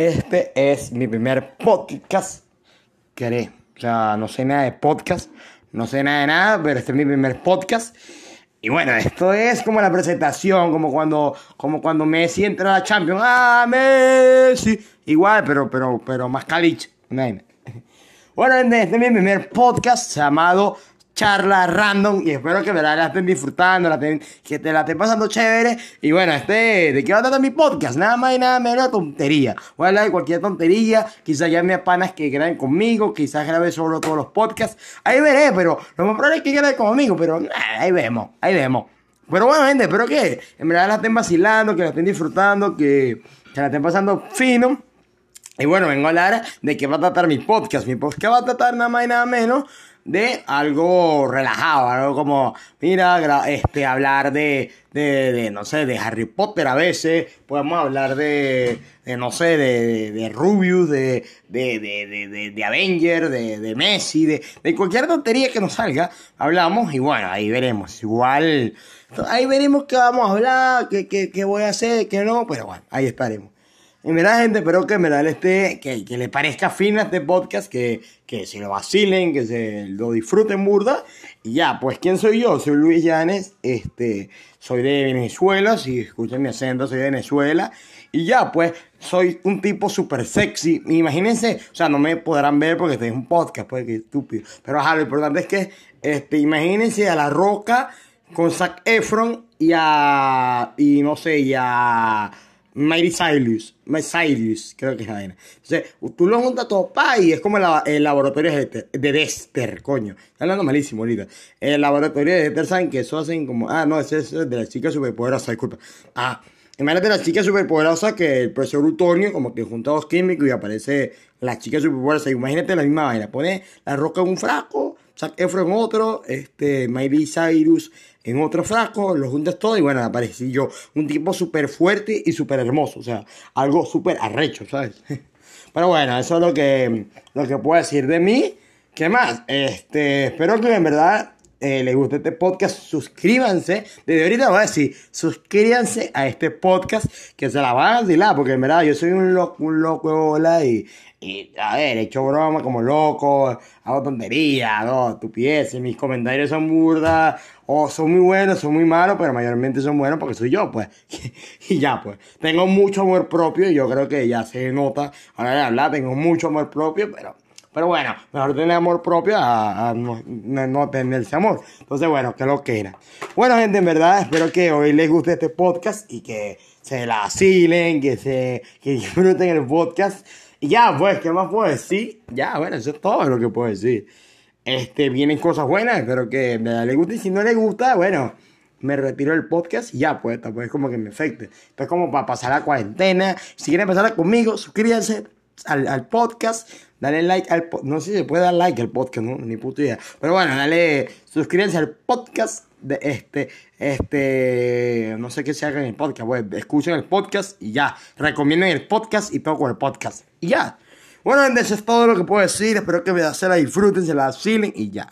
Este es mi primer podcast haré. O sea, no sé nada de podcast, no sé nada de nada, pero este es mi primer podcast. Y bueno, esto es como la presentación, como cuando, como cuando Messi entra a la Champions. ¡Ah, Messi! Igual, pero, pero, pero más caliche. Bueno, este es mi primer podcast llamado charla random y espero que me la, estén disfrutando, que te la estén pasando chévere. Y bueno, este, ¿de qué va a tratar mi podcast? Nada más y nada menos tontería. Voy a hablar de cualquier tontería, quizás ya me panas que graben conmigo, quizás grabe solo todos los podcasts. Ahí veré, pero lo más probable es que grabe conmigo, pero ahí vemos, ahí vemos. Pero bueno, gente, espero que en verdad la estén vacilando, que la estén disfrutando, que, que la estén pasando fino. Y bueno, vengo a hablar de qué va a tratar mi podcast. Mi podcast va a tratar nada más y nada menos de algo relajado, algo como, mira, este, hablar de, de, no sé, de Harry Potter a veces, podemos hablar de, de no sé, de, de, Rubius, de, de, de, de, Avenger, de, de Messi, de, de cualquier tontería que nos salga, hablamos y bueno, ahí veremos, igual, ahí veremos qué vamos a hablar, qué, qué, qué voy a hacer, qué no, pero bueno, ahí estaremos. En verdad, gente, espero que me esté, que, que le parezca fina este podcast, que, que se lo vacilen, que se lo disfruten burda. Y ya, pues, ¿quién soy yo? Soy Luis Llanes, este, soy de Venezuela, si escuchan mi acento, soy de Venezuela. Y ya, pues, soy un tipo súper sexy. Imagínense, o sea, no me podrán ver porque estoy en un podcast, pues, que estúpido. Pero, ajá, lo importante es que, este, imagínense a La Roca con Zac Efron y a, y no sé, y a Miley Cyrus, Miley Cyrus, creo que es la vaina. Entonces, tú lo juntas todo, pa, y es como el, laboratorio de, de Dexter, coño. Está hablando malísimo ahorita. El laboratorio de Dexter, ¿saben que eso hacen como, ah, no, ese es de la chica superpoderosa, disculpa. Ah, imagínate la chica superpoderosa que el profesor Utonio, como que junta dos químicos y aparece la chica superpoderosa. Imagínate la misma vaina, pone la roca en un frasco, Zac Efron otro, este, Miley Cyrus en otro frasco, lo juntas todo y bueno, aparecí yo, un tipo súper fuerte y súper hermoso, o sea, algo súper arrecho, ¿sabes? Pero bueno, eso es lo que, lo que puedo decir de mí. ¿Qué más? Este, espero que en verdad eh, les guste este podcast, suscríbanse. Desde ahorita voy a decir, suscríbanse a este podcast que se la van a vacilar, porque en verdad yo soy un loco, un loco de bola y, y, a ver, he hecho broma como loco, hago tonterías, no, estupideces, mis comentarios son burdas, o son muy buenos, son muy malos, pero mayormente son buenos porque soy yo, pues. y ya, pues. Tengo mucho amor propio y yo creo que ya se nota, ahora de hablar, tengo mucho amor propio, pero pero bueno, mejor tener amor propio a, no, no, tener ese amor. Entonces, bueno, que lo que era. Bueno, gente, en verdad, espero que hoy les guste este podcast y que se la asilen, que se que disfruten el podcast. Y ya, pues, ¿qué más puedo decir? Ya, bueno, eso es todo lo que puedo decir. Este, vienen cosas buenas, espero que les guste. Y si no les gusta, bueno, me retiro del podcast y ya, pues, pues como que me afecte. Esto es como para pasar la cuarentena. Si quieren pasarla conmigo, suscríbanse al, al podcast Dale like al. No sé si se puede dar like al podcast, ¿no? Ni puta idea. Pero bueno, dale. Suscríbanse al podcast de este. Este. No sé qué se haga en el podcast. Bueno, escuchen el podcast y ya. Recomienden el podcast y todo con el podcast. Y ya. Bueno, eso es todo lo que puedo decir. Espero que me la disfruten, se la vacilen y ya.